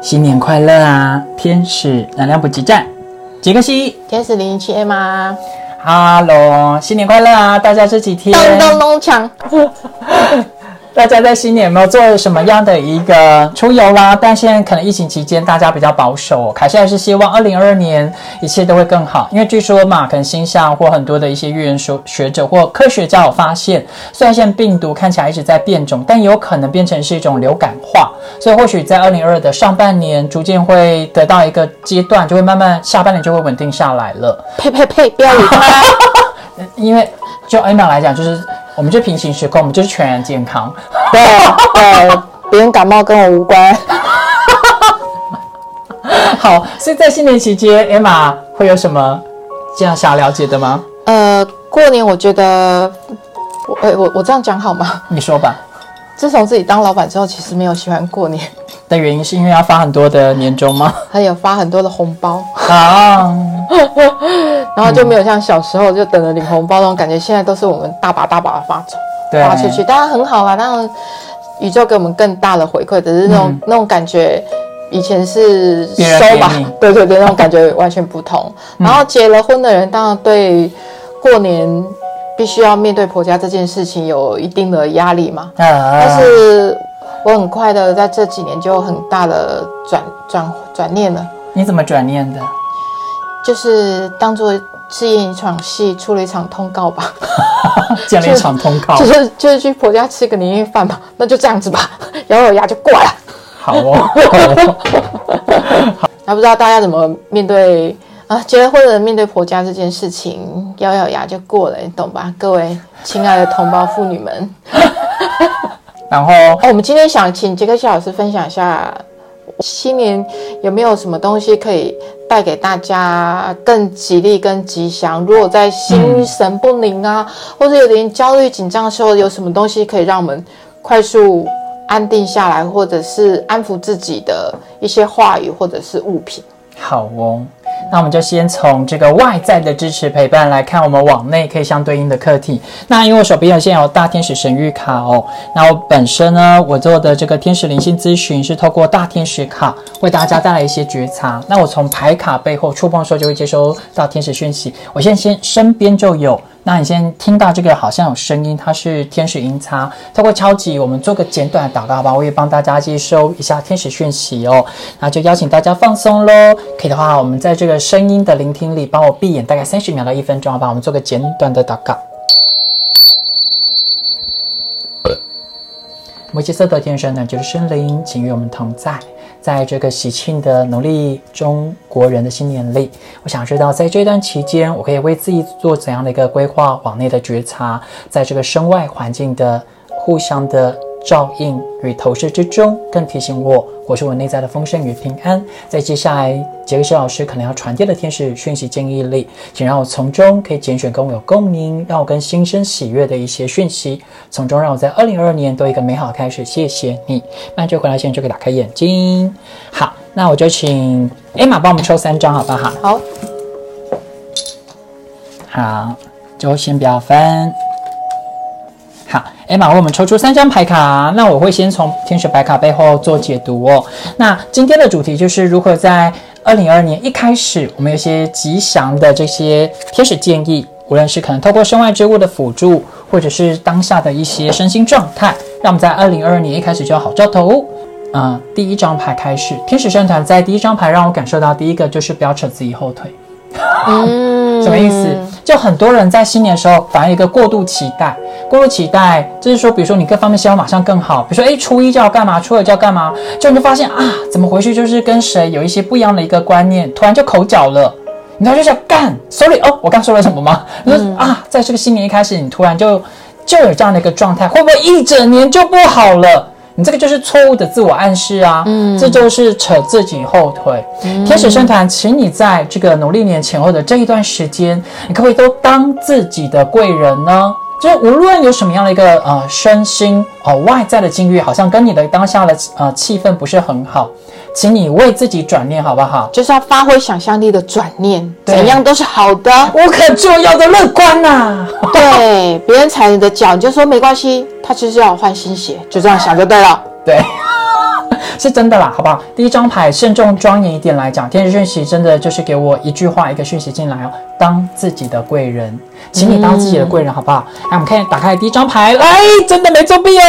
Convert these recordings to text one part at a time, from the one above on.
新年快乐啊！天使能量补给站，杰克西天使零一七 M 啊，，Hello，新年快乐啊！大家这几天，咚咚咚锵，大家在新年有没有做什么样的一个出游啦？但现在可能疫情期间大家比较保守，凯西还是希望二零二二年一切都会更好，因为据说嘛，可能星象或很多的一些预言学学者或科学家有发现，虽然现在病毒看起来一直在变种，但也有可能变成是一种流感化，所以或许在二零二二的上半年逐渐会得到一个阶段，就会慢慢下半年就会稳定下来了。呸呸呸，不要理他。因为就 Emma 来讲，就是我们就平行时空，我们就是全然健康。对对，别人感冒跟我无关。好，所以在新年期间，Emma 会有什么这样想了解的吗？呃，过年我觉得，我呃我我这样讲好吗？你说吧。自从自己当老板之后，其实没有喜欢过年，的原因是因为要发很多的年终吗？还有发很多的红包，啊，然后就没有像小时候就等着领红包那种感觉。现在都是我们大把大把的发走对，发出去，当然很好啦，当然宇宙给我们更大的回馈，只是那种、那种感觉。以前是收吧，对对对，那种感觉完全不同。然后结了婚的人，当然对过年必须要面对婆家这件事情有一定的压力嘛。呃，但是我很快的在这几年就有很大的转转转念了，你怎么转念的？就是当做是演一场戏，出了一场通告吧，建了一场通告就，是就是去婆家吃个年夜饭吧，那就这样子吧，咬咬牙就过了。好哦，好哦还不知道大家怎么面对啊？结了婚的人面对婆家这件事情，咬咬牙就过了，你懂吧？各位亲爱的同胞妇女们，然后哦，我们今天想请杰克西老师分享一下，新年有没有什么东西可以带给大家更吉利、更吉祥？如果在心神不宁啊，或者有点焦虑、紧张的时候，有什么东西可以让我们快速安定下来，或者是安抚自己的一些话语或者是物品？好哦，那我们就先从这个外在的支持陪伴来看，我们往内可以相对应的课题。那因为我手边有现在有大天使神谕卡哦，那我本身呢，我做的这个天使灵性咨询是透过大天使卡为大家带来一些觉察。那我从牌卡背后触碰的时候，就会接收到天使讯息。我现在先身边就有。那你先听到这个好像有声音，它是天使音叉，透过敲击，我们做个简短的祷告吧，我也帮大家接收一下天使讯息哦。那就邀请大家放松喽，可以的话，我们在这个声音的聆听里，帮我闭眼大概三十秒到一分钟，好吧？我们做个简短的祷告。摩羯色的天神呢，就是生灵，请与我们同在。在这个喜庆的农历中国人的新年里，我想知道在这段期间，我可以为自己做怎样的一个规划，往内的觉察，在这个身外环境的互相的照应与投射之中，更提醒我，我是我内在的丰盛与平安。在接下来杰克西老师可能要传递的天使讯息建议里，请让我从中可以拣选跟我有共鸣，让我跟心生喜悦的一些讯息，从中让我在二零二二年多一个美好的开始。谢谢你。那就回来现在就可以打开眼睛。好，那我就请 Emma 帮我们抽三张，好不好？好，好，就先不要分。好，Emma 为我们抽出三张牌卡，那我会先从天使牌卡背后做解读哦。那今天的主题就是如何在二零二二年一开始，我们有些吉祥的这些天使建议，无论是可能透过身外之物的辅助，或者是当下的一些身心状态，让我们在二零二二年一开始就有好兆头。嗯、第一张牌开始，天使圣团在第一张牌让我感受到，第一个就是不要扯自己后腿。嗯，什么意思？就很多人在新年的时候，反而有一个过度期待，过度期待就是说，比如说你各方面希望马上更好，比如说，哎，初一就要干嘛，初二就要干嘛，就你就发现啊，怎么回去就是跟谁有一些不一样的一个观念，突然就口角了。你知道就想干，sorry 哦，我刚说了什么吗？你说、啊，在这个新年一开始，你突然就就有这样的一个状态，会不会一整年就不好了？你这个就是错误的自我暗示啊，嗯，这就是扯自己后腿。天使圣坛，请你在这个农历年前后的这一段时间，你可不可以都当自己的贵人呢？就是无论有什么样的一个呃身心呃外在的境遇，好像跟你的当下的呃气氛不是很好，请你为自己转念好不好？就是要发挥想象力的转念，对怎样都是好的。无可救药的乐观呐、对，别人踩你的脚，你就说没关系，他其实要我换新鞋，就这样想就对了。对，是真的啦，好不好？第一张牌慎重庄严一点来讲，天使讯息真的就是给我一句话，一个讯息进来哦，当自己的贵人，请你当自己的贵人，好不好？来，我们看打开第一张牌，来，真的没作弊哦，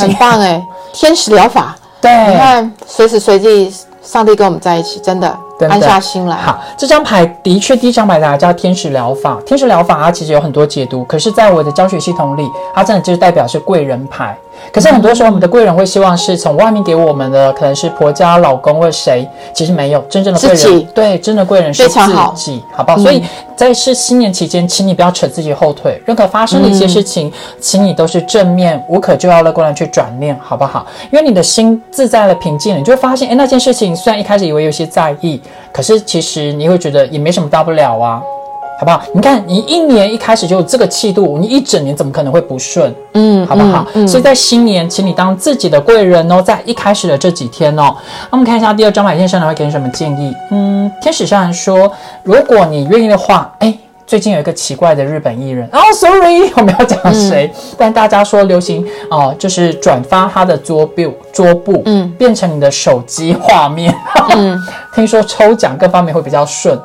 很棒哎，天使疗法，对，你看随时随地上帝跟我们在一起，真的。安下心来。好，这张牌的确，第一张牌大家叫天使疗法。天使疗法它其实有很多解读，可是，在我的教学系统里，它真的就是代表是贵人牌。可是很多时候，我们的贵人会希望是从外面给我们的，可能是婆家、老公或谁，其实没有真正的贵人。对，真的贵人是自己，好不好？所以在是新年期间，请你不要扯自己后腿，任何发生的一些事情，请你都是正面、无可救药乐观的去转念，好不好？因为你的心自在了、平静了，你就会发现，哎，那件事情虽然一开始以为有些在意，可是其实你会觉得也没什么大不了啊。好不好？你看，你一年一开始就有这个气度，你一整年怎么可能会不顺？嗯，好不好？所以在新年，请你当自己的贵人哦，在一开始的这几天哦。那我们看一下第二张牌，先生呢会给你什么建议？嗯，天使上说，如果你愿意的话，哎，最近有一个奇怪的日本艺人哦，sorry，我们要讲谁？但大家说流行哦，就是转发他的桌布，桌布，嗯，变成你的手机画面。嗯，听说抽奖各方面会比较顺。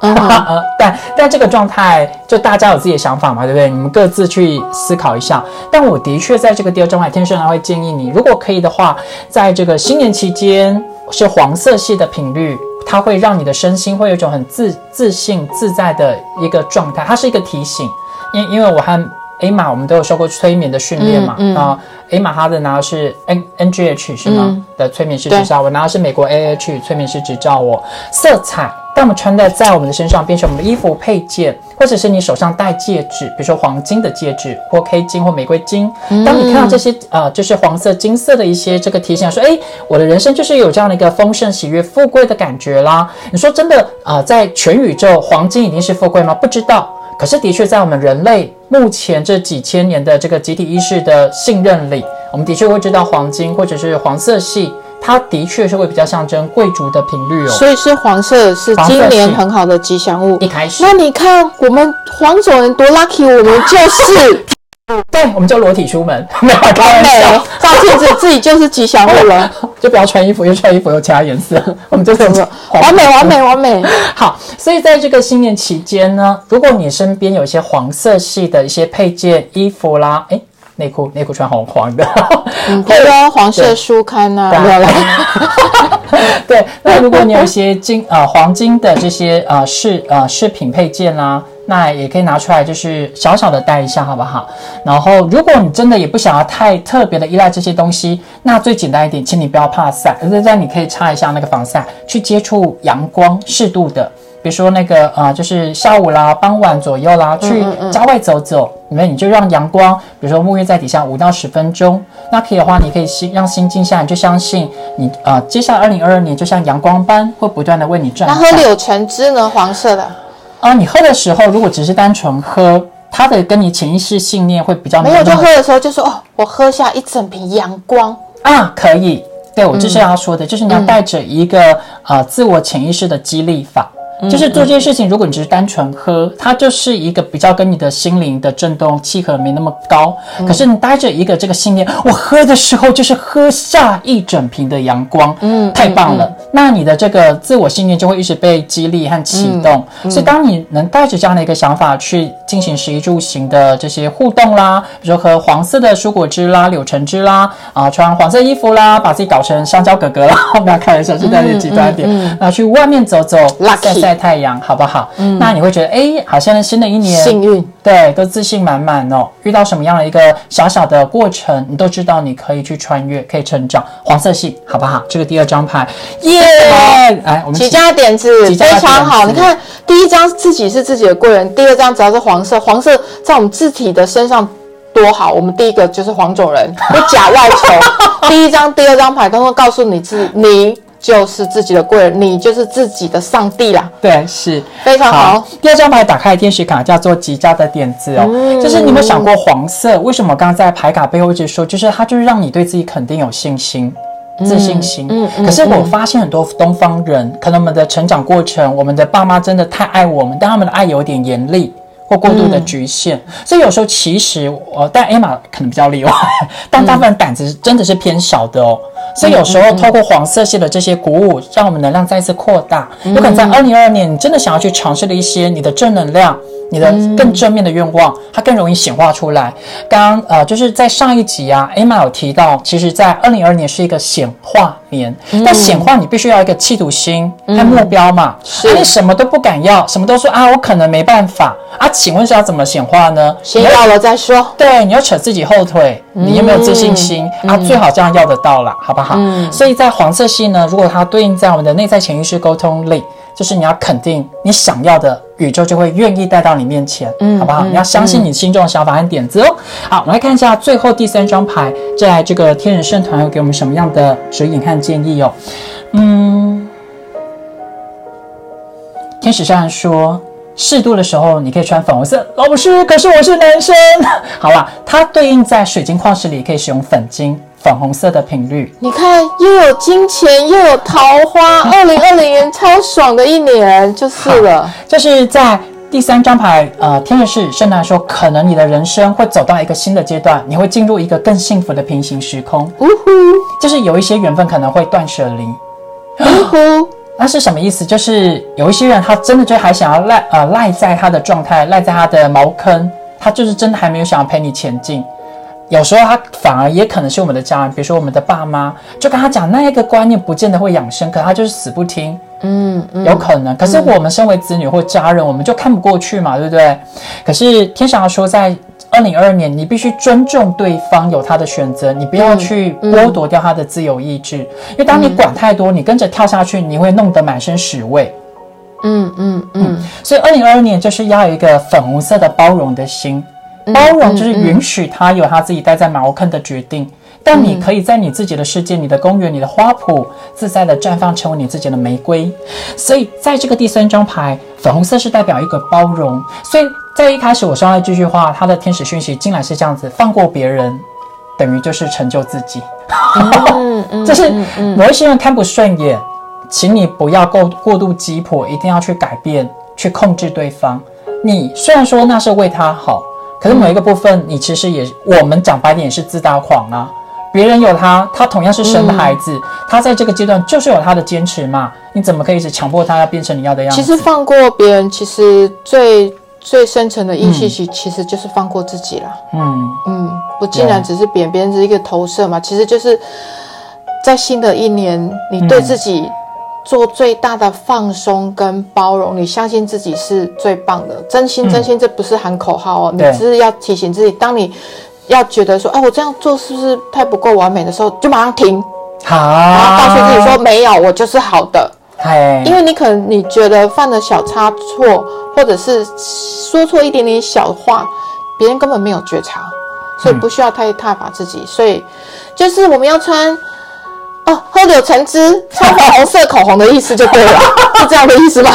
呃，但但这个状态就大家有自己的想法嘛，对不对？你们各自去思考一下。但我的确在这个第二张牌，天生还会建议你，如果可以的话，在这个新年期间是黄色系的频率，它会让你的身心会有一种很自自信自在的一个状态。它是一个提醒，因因为我和 A 玛我们都有受过催眠的训练嘛，啊，A 玛哈的拿的是 N N G H 是吗？的催眠师执照，我拿的是美国 A H 催眠师执照。我色彩。当我们穿戴在我们的身上，变成我们的衣服配件，或者是你手上戴戒指，比如说黄金的戒指，或 K 金或玫瑰金。当你看到这些呃，就是黄色、金色的一些这个提醒，说，哎，我的人生就是有这样的一个丰盛、喜悦、富贵的感觉啦。你说真的啊，在全宇宙，黄金一定是富贵吗？不知道。可是的确，在我们人类目前这几千年的这个集体意识的信任里，我们的确会知道黄金或者是黄色系。它的确是会比较象征贵族的频率哦，所以是黄色是今年很好的吉祥物。一开始，那你看我们黄种人多 lucky，我们就是，对，我们就裸体出门，没有开玩笑，照镜子自己就是吉祥物了，就不要穿衣服，又穿衣服又其他颜色，我们就是完美完美完美。好，所以在这个新年期间呢，如果你身边有一些黄色系的一些配件、衣服啦，哎。内裤内裤穿红黄的，或者黄色书刊啊，对。那如果你有一些金呃黄金的这些呃饰呃饰品配件啦，那也可以拿出来，就是小小的戴一下，好不好？然后如果你真的也不想要太特别的依赖这些东西，那最简单一点，请你不要怕晒，而在你可以擦一下那个防晒，去接触阳光，适度的。比如说那个呃，就是下午啦、傍晚左右啦，去郊外走走，里面你就让阳光，比如说沐浴在底下五到十分钟，那可以的话，你可以心让心静下来，就相信你呃，接下来二零二二年就像阳光般会不断的为你转。那喝柳橙汁呢？黄色的啊，你喝的时候如果只是单纯喝，它的跟你潜意识信念会比较没有，就喝的时候就说哦，我喝下一整瓶阳光啊，可以。对我就是要说的，就是你要带着一个呃自我潜意识的激励法。就是做这件事情，如果你只是单纯喝，它就是一个比较跟你的心灵的震动契合没那么高。可是你带着一个这个信念，我喝的时候就是喝下一整瓶的阳光，嗯，太棒了。那你的这个自我信念就会一直被激励和启动。所以当你能带着这样的一个想法去进行食衣住行的这些互动啦，比如说喝黄色的蔬果汁啦、柳橙汁啦，啊，穿黄色衣服啦，把自己搞成香蕉哥哥啦，不要开玩笑，现在有极端点，那去外面走走，晒晒。太阳好不好？嗯，那你会觉得，哎，好像新的一年幸运，对，都自信满满哦。遇到什么样的一个小小的过程，你都知道你可以去穿越，可以成长。黄色系好不好？这个第二张牌，耶！来，我们几家点子非常好。你看，第一张自己是自己的贵人，第二张只要是黄色，黄色在我们字体的身上多好。我们第一个就是黄种人，不假外求。第一张、第二张牌都会告诉你自你。就是自己的贵人，你就是自己的上帝啦。对，是非常好。第二张牌打开的天使卡叫做极佳的点子哦，就是你有没有想过黄色？为什么刚刚在牌卡背后一直说，就是它就是让你对自己肯定有信心、自信心。嗯嗯。可是我发现很多东方人，可能我们的成长过程，我们的爸妈真的太爱我们，但他们的爱有点严厉。或过度的局限。所以有时候其实呃，但 Emma 可能比较例外，但大部分胆子真的是偏小的哦。所以有时候透过黄色系的这些鼓舞，让我们能量再次扩大。有可能在二零二二年，你真的想要去尝试的一些你的正能量。你的更正面的愿望，它更容易显化出来。刚刚呃，就是在上一集啊，Emma 有提到，其实，在二零二二年是一个显化年。但显化你必须要一个企图心和目标嘛。是。你什么都不敢要，什么都说啊，我可能没办法啊。请问是要怎么显化呢？先要了再说。对，你要扯自己后腿，你有没有自信心啊？最好这样要得到了，好不好？所以在黄色系呢，如果它对应在我们的内在潜意识沟通里。就是你要肯定你想要的，宇宙就会愿意带到你面前，嗯，好不好？你要相信你心中的想法和点子哦。好，我们来看一下最后第三张牌，在这个天人圣团会给我们什么样的指引和建议哦？嗯，天使上说，适度的时候你可以穿粉红色。老师，可是我是男生。好了，它对应在水晶矿石里可以使用粉晶。粉红色的频率，你看又有金钱又有桃花，二零二零年超爽的一年就是了。就是在第三张牌，呃，天使是圣诞说，可能你的人生会走到一个新的阶段，你会进入一个更幸福的平行时空。呜呼，就是有一些缘分可能会断舍离。呜呼，那是什么意思？就是有一些人他真的就还想要赖呃赖在他的状态，赖在他的茅坑，他就是真的还没有想要陪你前进。有时候他反而也可能是我们的家人，比如说我们的爸妈，就跟他讲那一个观念，不见得会养生，可他就是死不听。嗯，有可能。可是我们身为子女或家人，我们就看不过去嘛，对不对？可是天上说，在二零二二年，你必须尊重对方有他的选择，你不要去剥夺掉他的自由意志，因为当你管太多，你跟着跳下去，你会弄得满身屎味。嗯嗯嗯。所以二零二二年就是要有一个粉红色的包容的心。包容就是允许他有他自己待在茅坑的决定，但你可以在你自己的世界、你的公园、你的花圃自在的绽放，成为你自己的玫瑰。所以，在这个第三张牌，粉红色是代表一个包容。所以在一开始我说的这句话，它的天使讯息竟然是这样子：放过别人，等于就是成就自己。嗯嗯，就是某一些人看不顺眼，请你不要过过度急迫，一定要去改变、去控制对方。你虽然说那是为他好。可是某一个部分，你其实也，我们讲白点也是自大狂啊。别人有他，他同样是生的孩子，他在这个阶段就是有他的坚持嘛。你怎么可以一直强迫他要变成你要的样子？其实放过别人，其实最最深层的意气，其其实就是放过自己啦。嗯嗯，不，竟然只是别人，别人只是一个投射嘛。其实就是在新的一年，你对自己。做最大的放松跟包容，你相信自己是最棒的，真心真心，这不是喊口号哦，你只是要提醒自己，当你要觉得说，哎，我这样做是不是太不够完美的时候，就马上停，好，然后告诉自己说，没有，我就是好的，因为你可能你觉得犯了小差错，或者是说错一点点小话，别人根本没有觉察，所以不需要太踏伐自己，所以就是我们要穿。喝柳橙汁，穿粉红色口红的意思就对了，是这样的意思吗？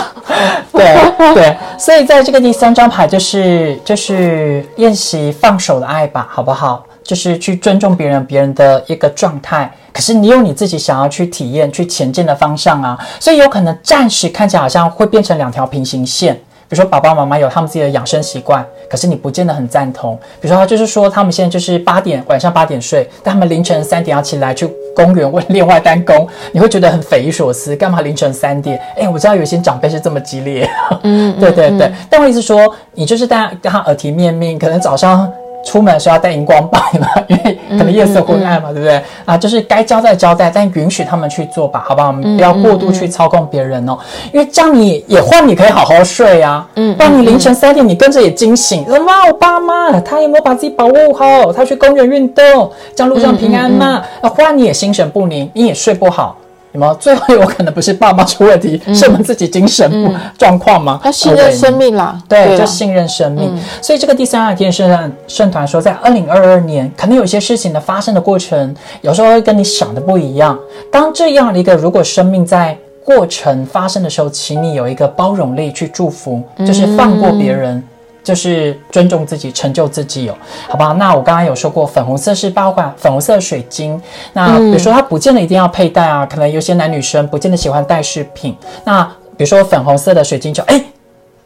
对对，所以在这个第三张牌就是就是练习放手的爱吧，好不好？就是去尊重别人别人的一个状态，可是你有你自己想要去体验去前进的方向啊，所以有可能暂时看起来好像会变成两条平行线。比如说，爸爸妈妈有他们自己的养生习惯，可是你不见得很赞同。比如说，他就是说，他们现在就是八点晚上八点睡，但他们凌晨三点要起来去公园为练外单功，你会觉得很匪夷所思，干嘛凌晨三点？哎，我知道有些长辈是这么激烈，嗯，对对对。但我意思说，你就是大家跟他耳提面命，可能早上。出门是要带荧光棒嘛，因为可能夜色昏暗嘛，对不对？啊，就是该交代交代，但允许他们去做吧，好不好？我们不要过度去操控别人哦，因为这样你也换，你可以好好睡啊。嗯，不然你凌晨三点你跟着也惊醒，什么？我爸妈他有没有把自己保护好？他去公园运动，这样路上平安嘛？那换你也心神不宁，你也睡不好。什么？最后有可能不是爸妈出问题，是我们自己精神不状况吗？他信任生命啦，对，就信任生命。所以这个第三二天圣圣团说，在二零二二年，可能有些事情的发生的过程，有时候会跟你想的不一样。当这样的一个，如果生命在过程发生的时候，请你有一个包容力去祝福，就是放过别人。就是尊重自己，成就自己哦，好不好？那我刚刚有说过，粉红色是包括粉红色水晶。那比如说，它不见得一定要佩戴啊，可能有些男女生不见得喜欢戴饰品。那比如说粉红色的水晶球哎。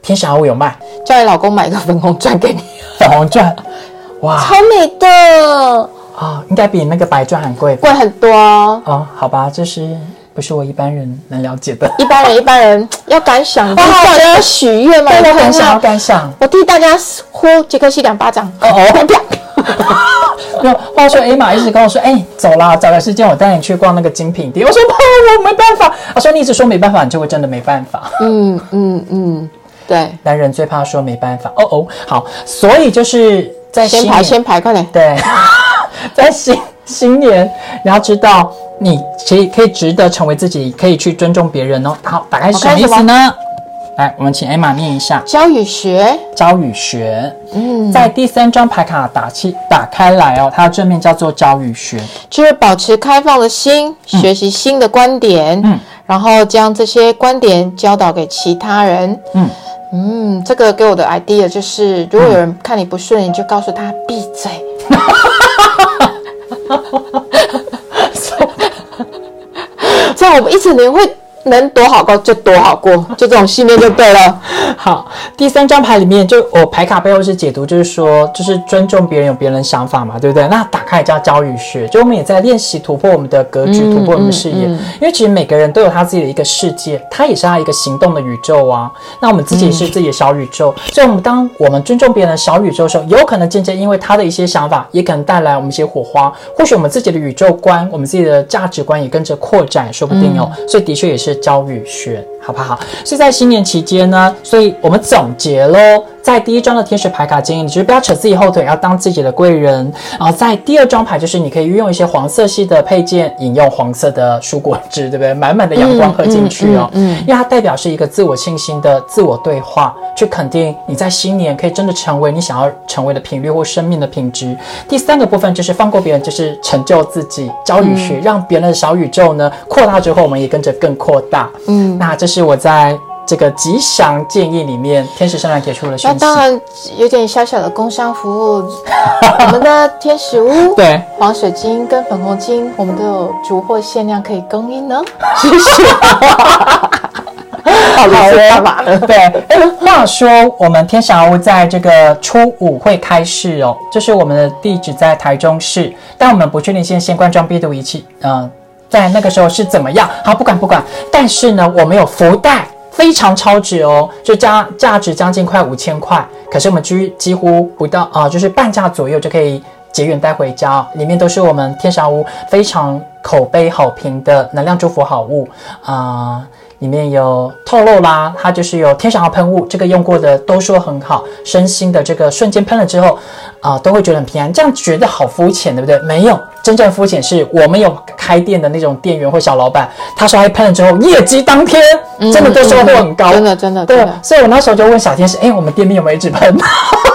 天使好物有卖叫你老公买一个粉红钻给你，粉红钻，哇超美的，啊、应该比那个白钻很贵吧贵很多哦。哦，好吧，这是不是我一般人能了解的？一般人一般人要敢想，我好叫人家许愿嘛。对，我你看敢想，我，敢想。我替大家呼杰克西两巴掌。哦哦啪啪没有，话说 A 玛一直跟我说，哎、走啦，找个时间我带你去逛那个精品店。我说不，我没办法。他说你一直说没办法，你就会真的没办法。嗯嗯嗯，对，男人最怕说没办法。哦哦，好，所以就是在先排先排，快点。对，在新新年，你要知道，你可以可以值得成为自己，可以去尊重别人哦。好，大概是什么意思呢？来，我们请 Emma 念一下教育学，教语学。嗯，在第三张牌卡打起打开来哦，它的正面叫做教语学。就是保持开放的心，学习新的观点，嗯然后将这些观点教导给其他人。嗯嗯，这个给我的 idea 就是，如果有人看你不顺眼，你就告诉他闭嘴。这样我们一整年会能躲好过就躲好过，就这种信念就对了。好，第三张牌里面就我牌卡背后是解读，就是说，就是尊重别人有别人的想法嘛，对不对？那打开也叫教育学，就我们也在练习突破我们的格局，突破我们的视野。因为其实每个人都有他自己的一个世界，他也是他一个行动的宇宙啊。那我们自己也是自己的小宇宙，所以我们当我们尊重别人的小宇宙的时候，有可能渐渐因为他的一些想法，也可能带来我们一些火花。或许我们自己的宇宙观，我们自己的价值观也跟着扩展，说不定哦。所以的确也是教育学。好不好？是在新年期间呢，所以我们总结喽，在第一张的天使牌卡建议你就是不要扯自己后腿，要当自己的贵人。然后在第二张牌就是你可以运用一些黄色系的配件，饮用黄色的蔬果汁，对不对？满满的阳光喝进去哦，嗯嗯嗯因为它代表是一个自我信心的自我对话，去肯定你在新年可以真的成为你想要成为的频率或生命的品质。第三个部分就是放过别人，就是成就自己，教育学、让别人的小宇宙呢扩大之后，我们也跟着更扩大。嗯，那这是我在这个吉祥建议里面，天使圣诞给出的那讯息。当然有点小小的工商服务，我们的天使屋。对，黄水晶跟粉红晶，我们都有逐货限量可以供应呢。谢谢。好好是干嘛呢？对，哎，话说我们天祥屋在这个初五会开市哦，就是我们的地址在台中市，但我们不确定现在先关装病毒仪器，嗯、在那个时候是怎么样？好，不管不管，但是呢，我们有福袋。非常超值哦，就价价值将近快五千块，可是我们居几乎不到啊、就是半价左右就可以结缘带回家，里面都是我们天祥屋非常口碑好评的能量祝福好物啊、里面有透露啦，它就是有天使号喷雾，这个用过的都说很好，身心的这个瞬间喷了之后，啊、都会觉得很平安。这样觉得好肤浅，对不对？没有，真正肤浅是我们有开店的那种店员或小老板，他说他喷了之后，业绩当天真的都收获很高，真的真的对，所以我那时候就问小天使，哎，我们店面有没有一直喷？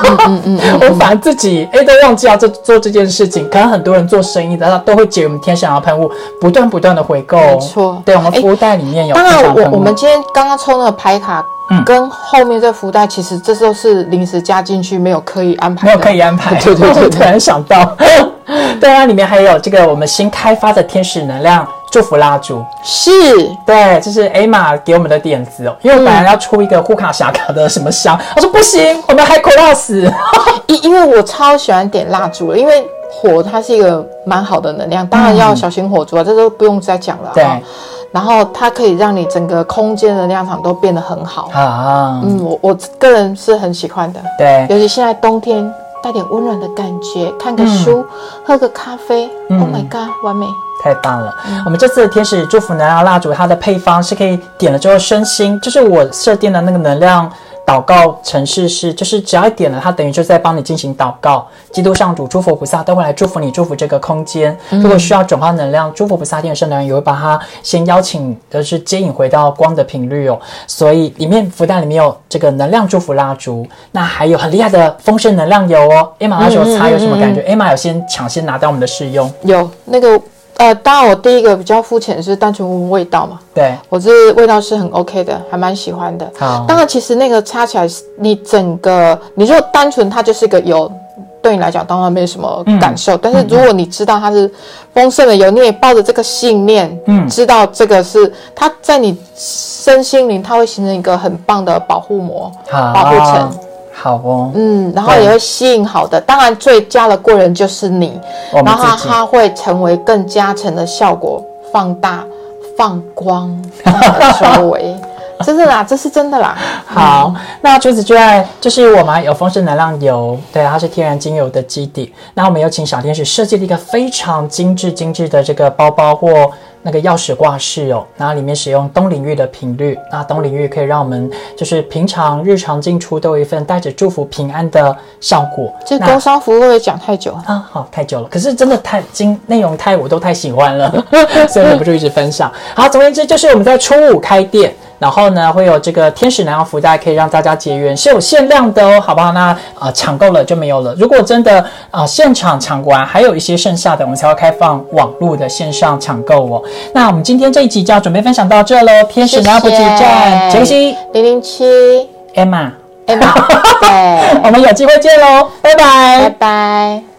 嗯嗯嗯，我反而自己哎都忘记要做做这件事情。可能很多人做生意的，他都会结我们天使号喷雾，不断不断的回购。没错对我们哎服务袋里面有当然。我我们今天刚刚抽那个牌卡，嗯跟后面这福袋，其实这都是临时加进去，没有刻意安排的。没有刻意安排，对对对对突然想到，对啊，里面还有这个我们新开发的天使能量祝福蜡烛，是。对，这是 Emma 给我们的点子哦，因为我本来要出一个护卡匣卡的什么香，我说不行，我们还 Cross，因因为我超喜欢点蜡烛了，因为火它是一个蛮好的能量，当然要小心火烛啊，这都不用再讲了对。啊。然后它可以让你整个空间的能量场都变得很好。啊，嗯，我我个人是很喜欢的，对，尤其现在冬天带点温暖的感觉，看个书，喝个咖啡、嗯 o h my god，完美！太棒了！我们这次的天使祝福能量蜡烛，它的配方是可以点了之后身心，就是我设定的那个能量祷告城市是，就是只要一点了，它等于就在帮你进行祷告。基督上主、诸佛菩萨都会来祝福你，祝福这个空间。如果需要转化能量，诸佛菩萨、天使圣能量也会把它先邀请，就是接引回到光的频率哦。所以里面福袋里面有这个能量祝福蜡烛，那还有很厉害的丰盛能量油哦。Emma 那时候擦有什么感觉、e m a 有先抢先拿到我们的试用，有那个呃，当然我第一个比较肤浅是单纯闻味道嘛，对，我这味道是很 OK 的，还蛮喜欢的。好，当然，其实那个擦起来，你整个你说单纯它就是个油，对你来讲当然没什么感受。但是如果你知道它是丰盛的油，你也抱着这个信念，嗯，知道这个是它在你身心灵，它会形成一个很棒的保护膜，保护层。好哦，嗯，然后也会吸引好的，当然最佳的贵人就是你，然后它会成为更加成的效果，放大、放光周围。真的啦，这是真的啦。好，那除此之外，就是我们有丰盛能量油，对，它是天然精油的基底。那我们有请小天使设计了一个非常精致、精致的这个包包或那个钥匙挂饰哦。那里面使用东领域的频率，那东领域可以让我们就是平常日常进出都有一份带着祝福平安的效果。这工商服务会讲太久啊？好，太久了。可是真的太经，内容太我都太喜欢了，所以忍不住一直分享。好，总而言之，就是我们在初五开店。然后呢，会有这个天使能量福袋，可以让大家结缘，是有限量的哦，好不好？那啊，抢够了就没有了。如果真的啊，现场抢完，还有一些剩下的，我们才会开放网络的线上抢购哦。那我们今天这一集就要准备分享到这喽。天使能量补给站，杰西零零七，Emma，Emma，对，我们有机会见喽，拜拜，拜拜。